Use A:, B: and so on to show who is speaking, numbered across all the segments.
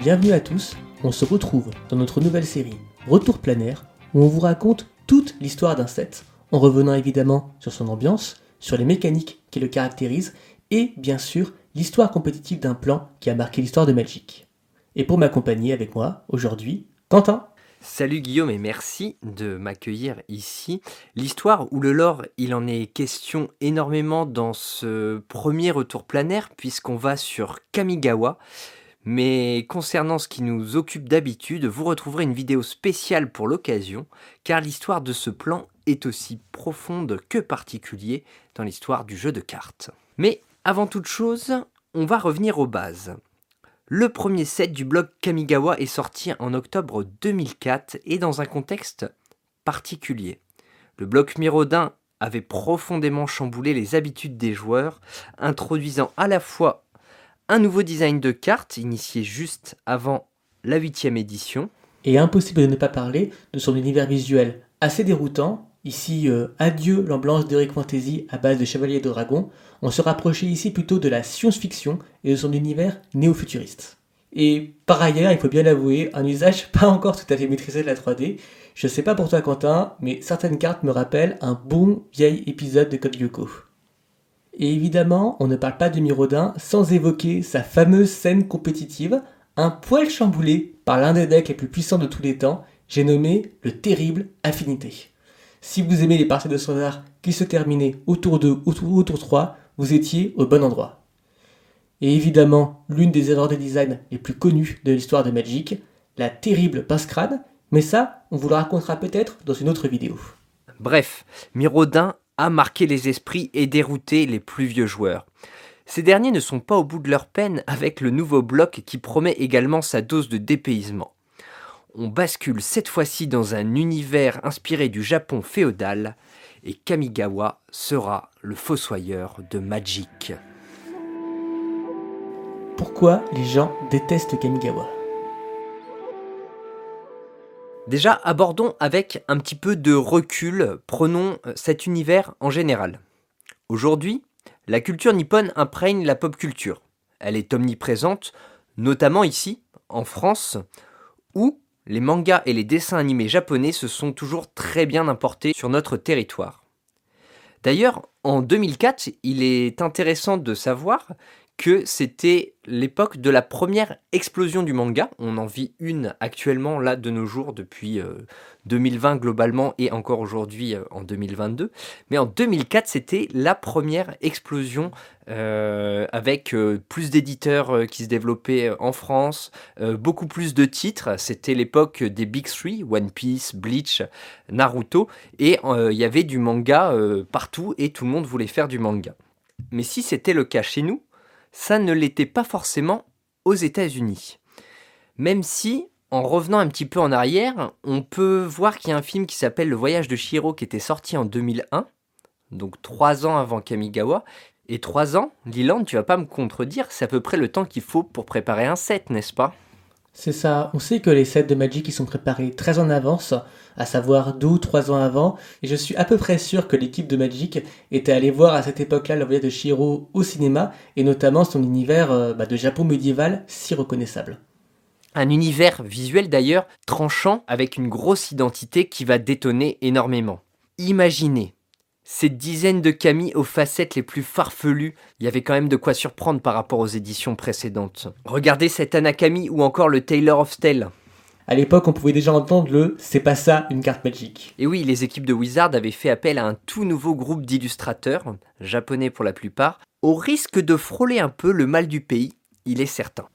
A: bienvenue à tous, on se retrouve dans notre nouvelle série Retour planaire où on vous raconte toute l'histoire d'un set, en revenant évidemment sur son ambiance, sur les mécaniques qui le caractérisent et bien sûr l'histoire compétitive d'un plan qui a marqué l'histoire de Magic. Et pour m'accompagner avec moi aujourd'hui, Quentin.
B: Salut Guillaume et merci de m'accueillir ici. L'histoire ou le lore, il en est question énormément dans ce premier retour planaire puisqu'on va sur Kamigawa. Mais concernant ce qui nous occupe d'habitude, vous retrouverez une vidéo spéciale pour l'occasion car l'histoire de ce plan est aussi profonde que particulier dans l'histoire du jeu de cartes. Mais avant toute chose, on va revenir aux bases. Le premier set du blog Kamigawa est sorti en octobre 2004 et dans un contexte particulier. Le bloc Mirodin avait profondément chamboulé les habitudes des joueurs, introduisant à la fois un nouveau design de cartes initié juste avant la huitième édition.
A: Et impossible de ne pas parler de son univers visuel assez déroutant. Ici, euh, adieu l'ambiance d'Eric Fantasy à base de Chevalier de Dragon, on se rapprochait ici plutôt de la science-fiction et de son univers néo-futuriste. Et par ailleurs, il faut bien l'avouer, un usage pas encore tout à fait maîtrisé de la 3D. Je sais pas pour toi Quentin, mais certaines cartes me rappellent un bon vieil épisode de Code Lyoko. Et évidemment, on ne parle pas de Mirodin sans évoquer sa fameuse scène compétitive, un poil chamboulé par l'un des decks les plus puissants de tous les temps, j'ai nommé le terrible Affinité. Si vous aimez les parties de standard qui se terminaient autour 2 ou autour 3, vous étiez au bon endroit. Et évidemment, l'une des erreurs de design les plus connues de l'histoire de Magic, la terrible pince-crâne, mais ça, on vous le racontera peut-être dans une autre vidéo.
B: Bref, Mirodin a marqué les esprits et dérouté les plus vieux joueurs. Ces derniers ne sont pas au bout de leur peine avec le nouveau bloc qui promet également sa dose de dépaysement. On bascule cette fois-ci dans un univers inspiré du Japon féodal, et Kamigawa sera le fossoyeur de Magic.
A: Pourquoi les gens détestent Kamigawa?
B: Déjà, abordons avec un petit peu de recul, prenons euh, cet univers en général. Aujourd'hui, la culture nippone imprègne la pop culture. Elle est omniprésente, notamment ici, en France, où les mangas et les dessins animés japonais se sont toujours très bien importés sur notre territoire. D'ailleurs, en 2004, il est intéressant de savoir que c'était l'époque de la première explosion du manga. On en vit une actuellement là de nos jours depuis 2020 euh, globalement et encore aujourd'hui euh, en 2022. Mais en 2004, c'était la première explosion euh, avec plus d'éditeurs qui se développaient en France, beaucoup plus de titres. C'était l'époque des Big Three, One Piece, Bleach, Naruto, et il y avait du manga partout et tout le monde voulait faire du manga. Mais si c'était le cas chez nous, ça ne l'était pas forcément aux États-Unis. Même si, en revenant un petit peu en arrière, on peut voir qu'il y a un film qui s'appelle Le voyage de Shiro qui était sorti en 2001, donc trois ans avant Kamigawa. Et trois ans, Liland, tu vas pas me contredire, c'est à peu près le temps qu'il faut pour préparer un set, n'est-ce pas?
A: C'est ça. On sait que les sets de Magic ils sont préparés très en avance, à savoir deux ou trois ans avant, et je suis à peu près sûr que l'équipe de Magic était allée voir à cette époque-là le voyage de Shiro au cinéma, et notamment son univers euh, bah, de Japon médiéval si reconnaissable.
B: Un univers visuel d'ailleurs tranchant avec une grosse identité qui va détonner énormément. Imaginez ces dizaines de Camille aux facettes les plus farfelues, il y avait quand même de quoi surprendre par rapport aux éditions précédentes. Regardez cette Anakami ou encore le Taylor of Stell.
A: À l'époque, on pouvait déjà entendre le c'est pas ça une carte magique.
B: Et oui, les équipes de Wizard avaient fait appel à un tout nouveau groupe d'illustrateurs, japonais pour la plupart, au risque de frôler un peu le mal du pays, il est certain.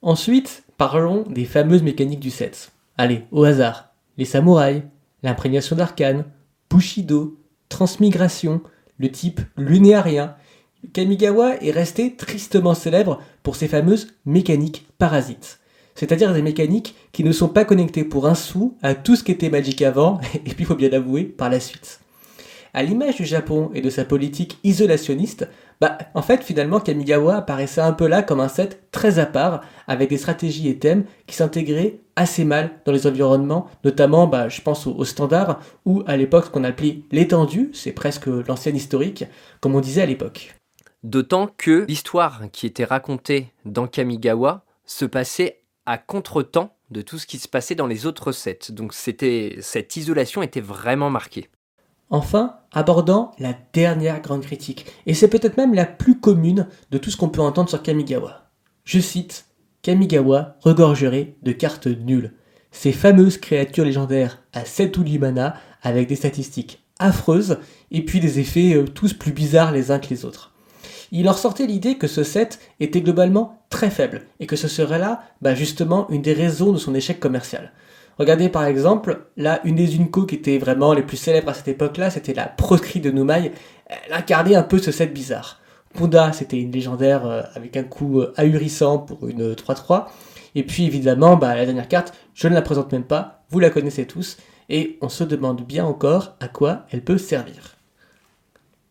A: Ensuite, parlons des fameuses mécaniques du set. Allez, au hasard. Les samouraïs, l'imprégnation d'arcane, Bushido, transmigration, le type lunéarien. Kamigawa est resté tristement célèbre pour ses fameuses mécaniques parasites. C'est-à-dire des mécaniques qui ne sont pas connectées pour un sou à tout ce qui était magique avant, et puis il faut bien l'avouer, par la suite. À l'image du Japon et de sa politique isolationniste, bah, en fait, finalement, Kamigawa apparaissait un peu là comme un set très à part, avec des stratégies et thèmes qui s'intégraient assez mal dans les environnements, notamment, bah, je pense au, standard, ou à l'époque, ce qu'on appelait l'étendue, c'est presque l'ancienne historique, comme on disait à l'époque.
B: D'autant que l'histoire qui était racontée dans Kamigawa se passait à contre-temps de tout ce qui se passait dans les autres sets. Donc c'était cette isolation était vraiment marquée.
A: Enfin, abordant la dernière grande critique, et c'est peut-être même la plus commune de tout ce qu'on peut entendre sur Kamigawa. Je cite Kamigawa regorgerait de cartes nulles. Ces fameuses créatures légendaires à 7 ou 8 mana avec des statistiques affreuses et puis des effets euh, tous plus bizarres les uns que les autres. Il leur sortait l'idée que ce set était globalement très faible et que ce serait là bah, justement une des raisons de son échec commercial. Regardez par exemple, là, une des Unco qui était vraiment les plus célèbres à cette époque-là, c'était la proscrit de Noumaï. Elle incarnait un peu ce set bizarre. C'était une légendaire euh, avec un coup euh, ahurissant pour une 3-3. Et puis évidemment, bah, la dernière carte, je ne la présente même pas, vous la connaissez tous, et on se demande bien encore à quoi elle peut servir.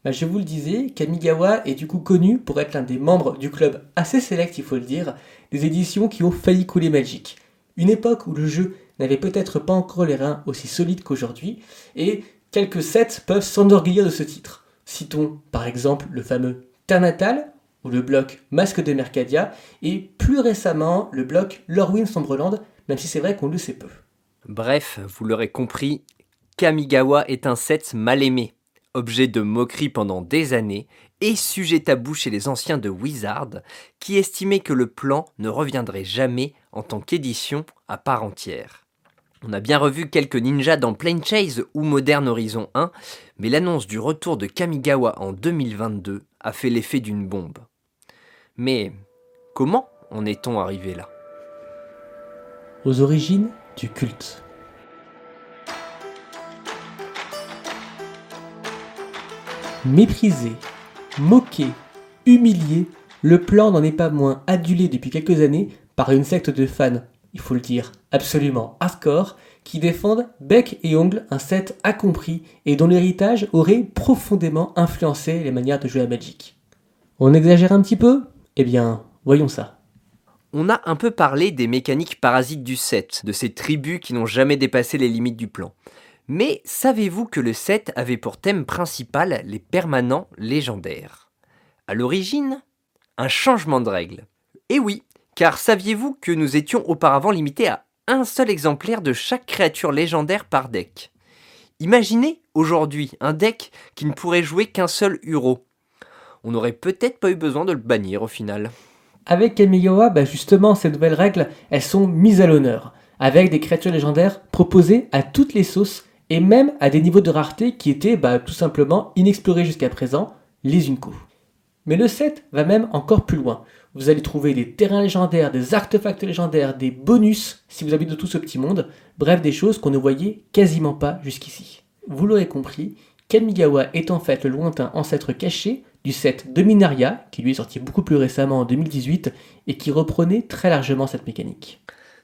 A: Bah, je vous le disais, Kamigawa est du coup connu pour être l'un des membres du club assez sélect, il faut le dire, des éditions qui ont failli couler Magic. Une époque où le jeu n'avait peut-être pas encore les reins aussi solides qu'aujourd'hui, et quelques sets peuvent s'enorgueillir de ce titre. Citons par exemple le fameux Ternatal, ou le bloc Masque de Mercadia, et plus récemment le bloc Lorwyn Sombreland, même si c'est vrai qu'on le sait peu.
B: Bref, vous l'aurez compris, Kamigawa est un set mal aimé, objet de moquerie pendant des années, et sujet tabou chez les anciens de Wizard, qui estimaient que le plan ne reviendrait jamais en tant qu'édition à part entière. On a bien revu quelques ninjas dans Plane Chase ou Modern Horizon 1, mais l'annonce du retour de Kamigawa en 2022 a fait l'effet d'une bombe. Mais comment en est-on arrivé là?
A: Aux origines du culte. Méprisé, moqué, humilié, le plan n'en est pas moins adulé depuis quelques années par une secte de fans il faut le dire, absolument hardcore, qui défendent bec et ongle un set accompli et dont l'héritage aurait profondément influencé les manières de jouer à Magic. On exagère un petit peu? Eh bien, voyons ça.
B: On a un peu parlé des mécaniques parasites du set, de ces tribus qui n'ont jamais dépassé les limites du plan. Mais savez-vous que le set avait pour thème principal les permanents légendaires? À l'origine, un changement de règle. Et oui, car saviez-vous que nous étions auparavant limités à un seul exemplaire de chaque créature légendaire par deck? Imaginez aujourd'hui un deck qui ne pourrait jouer qu'un seul Uro. On n'aurait peut-être pas eu besoin de le bannir au final.
A: Avec Kamigawa, bah justement, ces nouvelles règles, elles sont mises à l'honneur, avec des créatures légendaires proposées à toutes les sauces et même à des niveaux de rareté qui étaient bah, tout simplement inexplorés jusqu'à présent, les Unco. Mais le set va même encore plus loin. Vous allez trouver des terrains légendaires, des artefacts légendaires, des bonus si vous habitez de tout ce petit monde, bref des choses qu'on ne voyait quasiment pas jusqu'ici. Vous l'aurez compris, Kamigawa est en fait le lointain ancêtre caché du set Dominaria, qui lui est sorti beaucoup plus récemment en 2018 et qui reprenait très largement cette mécanique.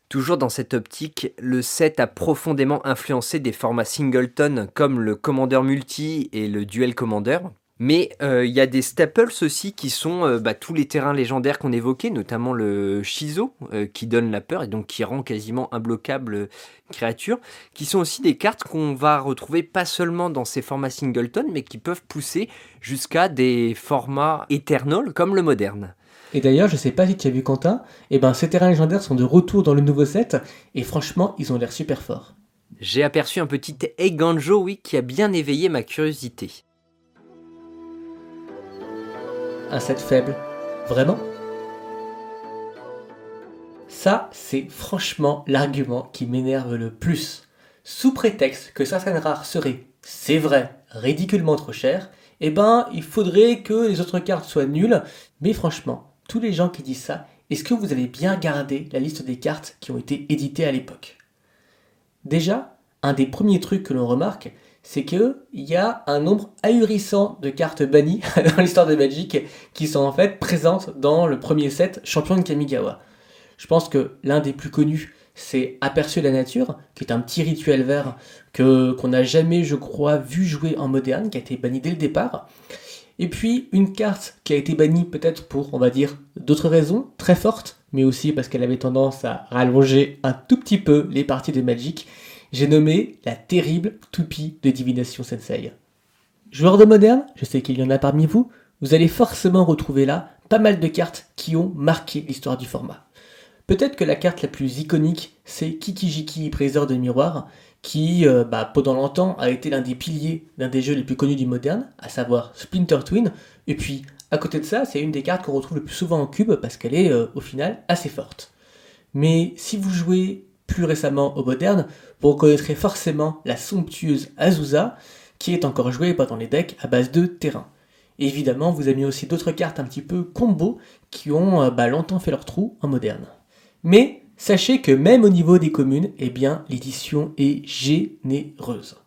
B: Toujours dans cette optique, le set a profondément influencé des formats singleton comme le Commander Multi et le Duel Commander, mais euh, il y a des staples aussi qui sont euh, bah, tous les terrains légendaires qu'on évoquait, notamment le Shizo euh, qui donne la peur et donc qui rend quasiment imbloquable créature, qui sont aussi des cartes qu'on va retrouver pas seulement dans ces formats singleton, mais qui peuvent pousser jusqu'à des formats éternels comme le moderne.
A: Et d'ailleurs, je sais pas si tu as vu Quentin, et eh ben ces terrains légendaires sont de retour dans le nouveau set, et franchement, ils ont l'air super forts.
B: J'ai aperçu un petit Eganjo, oui, qui a bien éveillé ma curiosité
A: un set faible Vraiment? Ça, c'est franchement l'argument qui m'énerve le plus. Sous prétexte que certaines rares seraient, c'est vrai, ridiculement trop chères, eh ben, il faudrait que les autres cartes soient nulles. Mais franchement, tous les gens qui disent ça, est-ce que vous avez bien gardé la liste des cartes qui ont été éditées à l'époque? Déjà, un des premiers trucs que l'on remarque, c'est qu'il y a un nombre ahurissant de cartes bannies dans l'histoire de Magic qui sont en fait présentes dans le premier set champion de Kamigawa. Je pense que l'un des plus connus, c'est Aperçu la nature, qui est un petit rituel vert que qu'on n'a jamais, je crois, vu jouer en moderne, qui a été banni dès le départ. Et puis une carte qui a été bannie peut-être pour, on va dire, d'autres raisons très fortes, mais aussi parce qu'elle avait tendance à rallonger un tout petit peu les parties de Magic, j'ai nommé la terrible toupie de divination sensei. Joueurs de moderne, je sais qu'il y en a parmi vous, vous allez forcément retrouver là pas mal de cartes qui ont marqué l'histoire du format. Peut-être que la carte la plus iconique, c'est Kikijiki, Briseur de miroir, qui, euh, bah, pendant longtemps, a été l'un des piliers d'un des jeux les plus connus du moderne, à savoir Splinter Twin. Et puis, à côté de ça, c'est une des cartes qu'on retrouve le plus souvent en cube parce qu'elle est, euh, au final, assez forte. Mais si vous jouez plus récemment au moderne, vous reconnaîtrez forcément la somptueuse Azusa, qui est encore jouée dans les decks à base de terrain. évidemment, vous avez aussi d'autres cartes un petit peu combo qui ont euh, bah, longtemps fait leur trou en moderne. Mais sachez que même au niveau des communes, eh bien, l'édition est généreuse.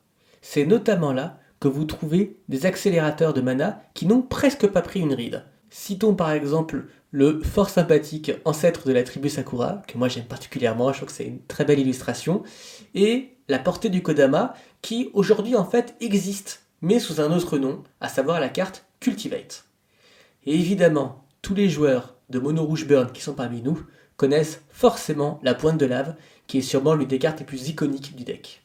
A: C'est notamment là que vous trouvez des accélérateurs de mana qui n'ont presque pas pris une ride. Citons par exemple le fort sympathique ancêtre de la tribu Sakura, que moi j'aime particulièrement, je trouve que c'est une très belle illustration, et la portée du Kodama, qui aujourd'hui en fait existe, mais sous un autre nom, à savoir la carte Cultivate. Et évidemment, tous les joueurs de Mono Rouge Burn qui sont parmi nous connaissent forcément la pointe de lave, qui est sûrement l'une des cartes les plus iconiques du deck.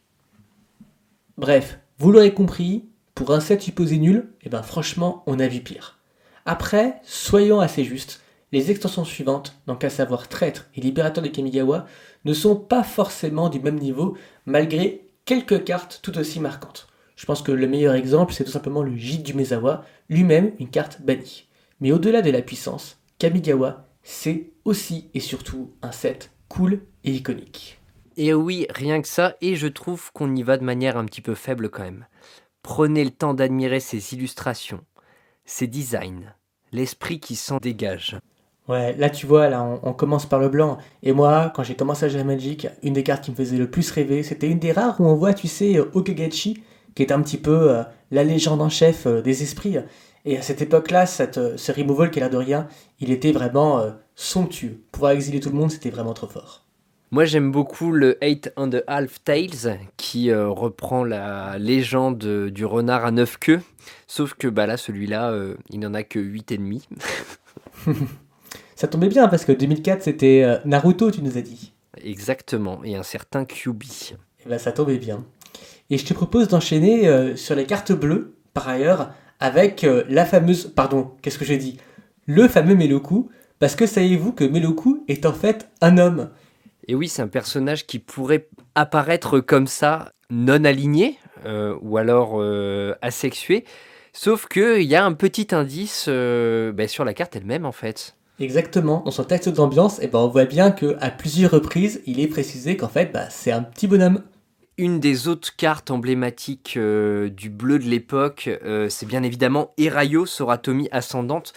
A: Bref, vous l'aurez compris, pour un set supposé nul, et eh ben franchement, on a vu pire. Après, soyons assez justes, les extensions suivantes, donc à savoir Traître et Libérateur de Kamigawa, ne sont pas forcément du même niveau, malgré quelques cartes tout aussi marquantes. Je pense que le meilleur exemple, c'est tout simplement le Gîte du Mezawa, lui-même une carte bannie. Mais au-delà de la puissance, Kamigawa, c'est aussi et surtout un set cool et iconique.
B: Et oui, rien que ça, et je trouve qu'on y va de manière un petit peu faible quand même. Prenez le temps d'admirer ses illustrations, ses designs, l'esprit qui s'en dégage.
A: Ouais, là tu vois, là on, commence par le blanc. Et moi, quand j'ai commencé à jouer à Magic, une des cartes qui me faisait le plus rêver, c'était une des rares où on voit, tu sais, euh, Okagachi, qui est un petit peu euh, la légende en chef euh, des esprits. Et à cette époque-là, cette, ce removal qui a l'air de rien, il était vraiment somptueux. Pouvoir exiler tout le monde, c'était vraiment trop fort.
B: Moi j'aime beaucoup le 8 and a Half Tails qui reprend la légende du renard à neuf queues. Sauf que bah là celui-là il n'en a que 8 et demi.
A: Ça tombait bien parce que 2004 c'était euh, Naruto, tu nous as dit.
B: Exactement, et un certain QB. Et
A: eh ben ça tombait bien. Et je te propose d'enchaîner euh, sur les cartes bleues, par ailleurs, avec euh, la fameuse. Pardon, qu'est-ce que j'ai dit Le fameux Meloku, parce que savez-vous que Meloku est en fait un homme?
B: Et oui, c'est un personnage qui pourrait apparaître comme ça, non aligné, ou alors asexué. Sauf qu'il y a un petit indice ben, sur la carte elle-même en fait.
A: Exactement. Dans son texte d'ambiance, eh ben, on voit bien qu'à plusieurs reprises, il est précisé qu'en fait, bah, c'est un petit bonhomme.
B: Une des autres cartes emblématiques euh, du bleu de l'époque, euh, c'est bien évidemment Erayo Soratomi Ascendante,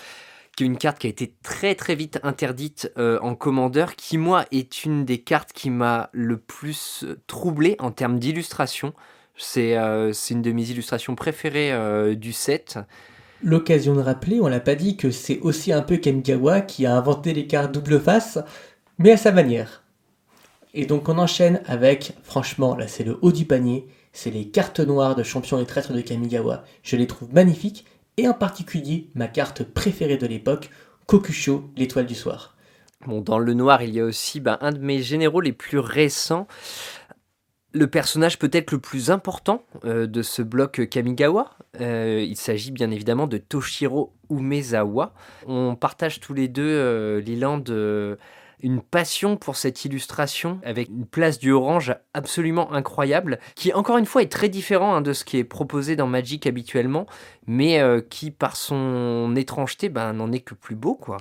B: qui est une carte qui a été très très vite interdite euh, en commandeur, qui moi est une des cartes qui m'a le plus troublé en termes d'illustration. C'est une de mes illustrations préférées du set
A: l'occasion de rappeler, on l'a pas dit, que c'est aussi un peu Kamigawa qui a inventé les cartes double face, mais à sa manière. Et donc on enchaîne avec, franchement, là c'est le haut du panier, c'est les cartes noires de champion et traître de Kamigawa. Je les trouve magnifiques, et en particulier ma carte préférée de l'époque, Kokusho, l'étoile du soir.
B: Bon, dans le noir, il y a aussi ben, un de mes généraux les plus récents, le personnage peut-être le plus important euh, de ce bloc Kamigawa. Euh, il s'agit bien évidemment de Toshiro Umezawa. On partage tous les deux, euh, Liland, une passion pour cette illustration avec une place du orange absolument incroyable, qui encore une fois est très différent hein, de ce qui est proposé dans Magic habituellement, mais qui par son étrangeté ben, n'en est que plus beau quoi.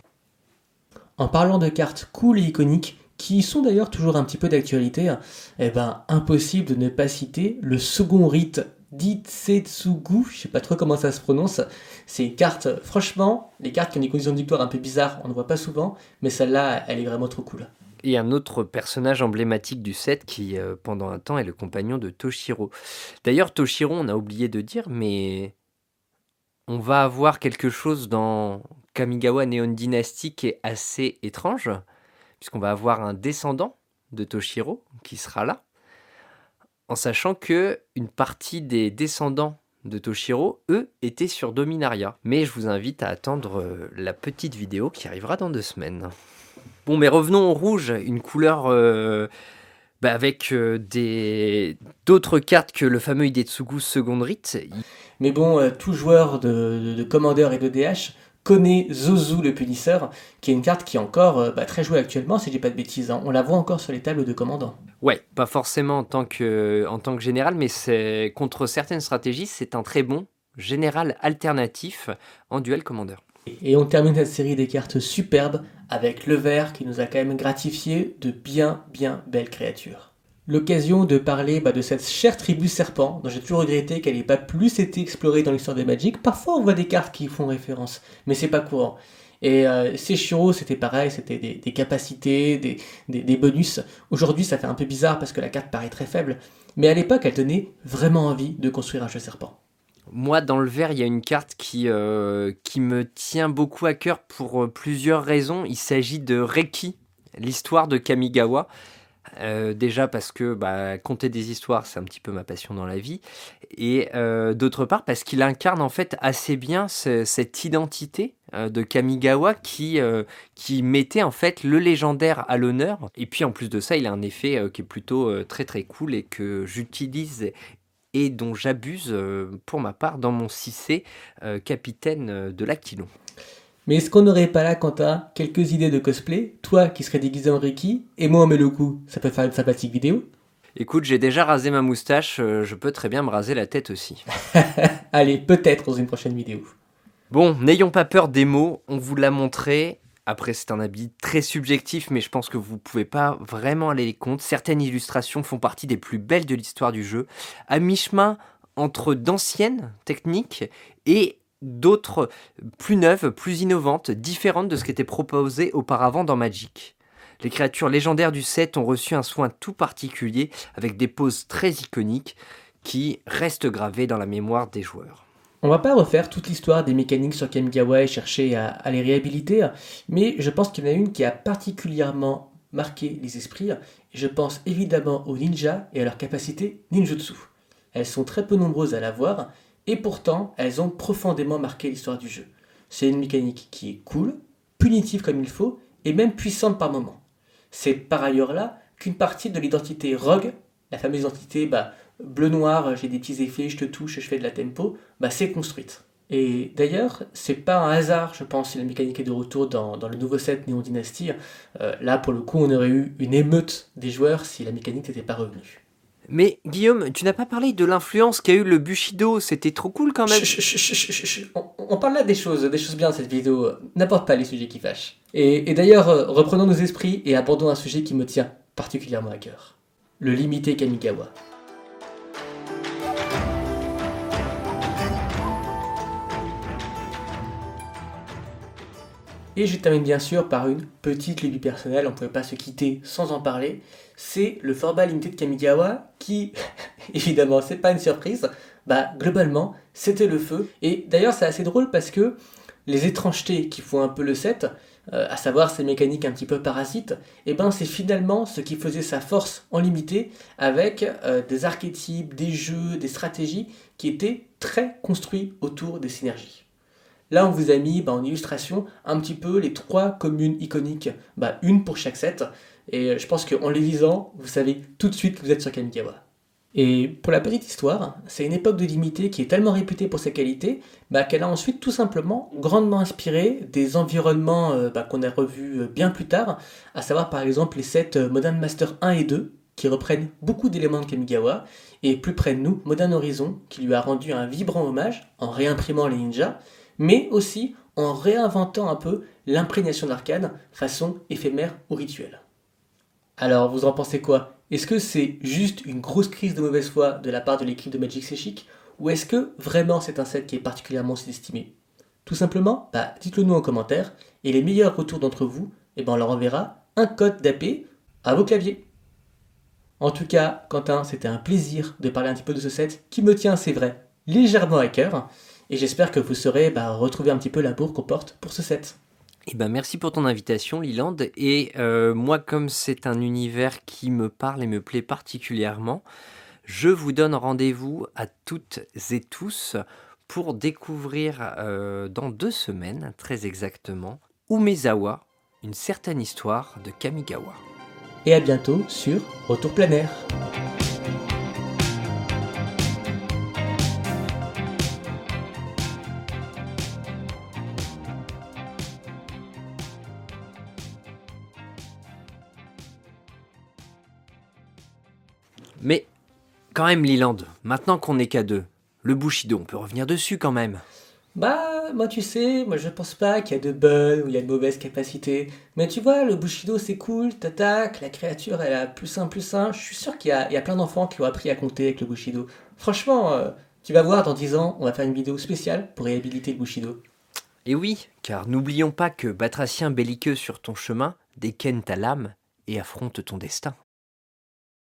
A: En parlant de cartes cool et iconiques, qui sont d'ailleurs toujours un petit peu d'actualité, eh ben, impossible de ne pas citer le second rite d'Itsetsugu, je sais pas trop comment ça se prononce. C'est une carte, franchement, les cartes qui ont des conditions de victoire un peu bizarres, on ne voit pas souvent, mais celle-là, elle est vraiment trop cool.
B: Et un autre personnage emblématique du set qui, euh, pendant un temps, est le compagnon de Toshiro. D'ailleurs, Toshiro, on a oublié de dire, mais on va avoir quelque chose dans Kamigawa Neon Dynasty qui est assez étrange puisqu'on va avoir un descendant de Toshiro qui sera là, en sachant que une partie des descendants de Toshiro, eux, étaient sur Dominaria. Mais je vous invite à attendre euh, la petite vidéo qui arrivera dans deux semaines. Bon, mais revenons au rouge, une couleur euh, bah, avec euh, d'autres cartes que le fameux Hidetsugu Second Rite.
A: Mais bon, tout joueur de, de, et de DH Kone Zozu le punisseur, qui est une carte qui est encore euh, bah, très jouée actuellement, si je dis pas de bêtises. Hein. On la voit encore sur les tables de commandants.
B: Ouais, pas forcément en tant que, en tant que général, mais c'est contre certaines stratégies, c'est un très bon général alternatif en duel commandeur.
A: Et on termine cette série des cartes superbes avec le vert qui nous a quand même gratifié de bien bien belles créatures l'occasion de parler bah, de cette chère tribu serpent, dont j'ai toujours regretté qu'elle n'ait pas plus été explorée dans l'histoire des Magic. Parfois on voit des cartes qui font référence, mais c'est pas courant. Et euh, Seshiro, c'était pareil, c'était des, capacités, des, bonus. Aujourd'hui, ça fait un peu bizarre parce que la carte paraît très faible. Mais à l'époque, elle donnait vraiment envie de construire un jeu serpent.
B: Moi, dans le vert, il y a une carte qui, euh, qui me tient beaucoup à cœur pour euh, plusieurs raisons. Il s'agit de Reiki, l'histoire de Kamigawa. Euh, déjà parce que bah, conter des histoires, c'est un petit peu ma passion dans la vie. Et euh, d'autre part parce qu'il incarne en fait assez bien cette identité euh, de Kamigawa qui, qui mettait en fait le légendaire à l'honneur. Et puis en plus de ça, il a un effet qui est plutôt très très cool et que j'utilise et dont j'abuse pour ma part dans mon 6C capitaine de l'Aquilon.
A: Mais est-ce qu'on n'aurait pas là, Quentin, quelques idées de cosplay? Toi qui serais déguisé en Ricky, et moi en met le coup. Ça peut faire une sympathique vidéo
B: Écoute, j'ai déjà rasé ma moustache, euh, je peux très bien me raser la tête aussi.
A: Allez, peut-être dans une prochaine vidéo.
B: Bon, n'ayons pas peur des mots, on vous l'a montré. Après, c'est un habit très subjectif, mais je pense que vous ne pouvez pas vraiment aller les compte. Certaines illustrations font partie des plus belles de l'histoire du jeu, à mi-chemin entre d'anciennes techniques et d'autres plus neuves, plus innovantes, différentes de ce qui était proposé auparavant dans Magic. Les créatures légendaires du set ont reçu un soin tout particulier avec des poses très iconiques qui restent gravées dans la mémoire des joueurs.
A: On va pas refaire toute l'histoire des mécaniques sur Kamigawa et chercher à, les réhabiliter, mais je pense qu'il y en a une qui a particulièrement marqué les esprits, je pense évidemment aux ninjas et à leur capacité ninjutsu. Elles sont très peu nombreuses à l'avoir, et pourtant elles ont profondément marqué l'histoire du jeu. C'est une mécanique qui est cool, punitive comme il faut, et même puissante par moments. C'est par ailleurs là qu'une partie de l'identité rogue, la fameuse identité bah, bleu-noir, j'ai des petits effets, je te touche, je fais de la tempo, bah, s'est construite. Et d'ailleurs, c'est pas un hasard, je pense, si la mécanique est de retour dans, le nouveau set Néon Dynasty. Euh, là, pour le coup, on aurait eu une émeute des joueurs si la mécanique n'était pas revenue.
B: Mais Guillaume, tu n'as pas parlé de l'influence qu'a eu le Bushido, c'était trop cool quand même.
A: on, parle là des choses, des choses bien dans cette vidéo, n'importe pas les sujets qui fâchent. Et, d'ailleurs, euh, reprenons nos esprits et abordons un sujet qui me tient particulièrement à cœur. Le limité Kamigawa. Et je termine bien sûr par une petite lubie personnelle, on ne pouvait pas se quitter sans en parler. C'est le Forba Limited Kamigawa qui, évidemment, c'est pas une surprise, bah globalement, c'était le feu. Et d'ailleurs, c'est assez drôle parce que les étrangetés qui font un peu le set, euh, à savoir ces mécaniques un petit peu parasites, et eh ben c'est finalement ce qui faisait sa force en limité avec euh, des archétypes, des jeux, des stratégies qui étaient très construits autour des synergies. Là, on vous a mis bah, en illustration un petit peu les trois communes iconiques, bah, une pour chaque set. Et je pense qu'en les lisant, vous savez tout de suite que vous êtes sur Kamigawa. Et pour la petite histoire, c'est une époque de limité qui est tellement réputée pour ses qualités bah, qu'elle a ensuite tout simplement grandement inspiré des environnements euh, qu'on a revus euh, bien plus tard, à savoir par exemple les sets euh, Modern Master 1 et 2 qui reprennent beaucoup d'éléments de Kamigawa, et plus près de nous, Modern Horizon qui lui a rendu un vibrant hommage en réimprimant les ninjas, mais aussi en réinventant un peu l'imprégnation d'arcade façon éphémère ou rituelle. Alors, vous en pensez quoi? Est-ce que c'est juste une grosse crise de mauvaise foi de la part de l'équipe de Magic C'est Ou est-ce que vraiment c'est un set qui est particulièrement sous-estimé? Tout simplement, bah, dites-le nous en commentaire, et les meilleurs retours d'entre vous, eh ben, on leur enverra un code d'AP à vos claviers. En tout cas, Quentin, c'était un plaisir de parler un petit peu de ce set qui me tient, c'est vrai, légèrement à cœur. Et j'espère que vous saurez bah, retrouver un petit peu l'amour qu'on porte pour ce set.
B: Eh ben merci pour ton invitation, Liland. Et euh, moi, comme c'est un univers qui me parle et me plaît particulièrement, je vous donne rendez-vous à toutes et tous pour découvrir euh, dans deux semaines, très exactement, Umezawa, une certaine histoire de Kamigawa.
A: Et à bientôt sur Retour planaire.
B: Mais quand même, Liland, maintenant qu'on n'est qu'à deux, le Bushido, on peut revenir dessus quand même.
A: Bah, moi tu sais, moi je pense pas qu'il y a de bonnes ou il y a de mauvaises capacités. Mais tu vois, le Bushido c'est cool, t'attaques, la créature elle a plus un plus un. Je suis sûr qu'il y a, il y a plein d'enfants qui ont appris à compter avec le Bushido. Franchement, euh, tu vas voir dans 10 ans, on va faire une vidéo spéciale pour réhabiliter le Bushido.
B: Et oui, car n'oublions pas que batracien belliqueux sur ton chemin dégaine ta lame et affronte ton destin.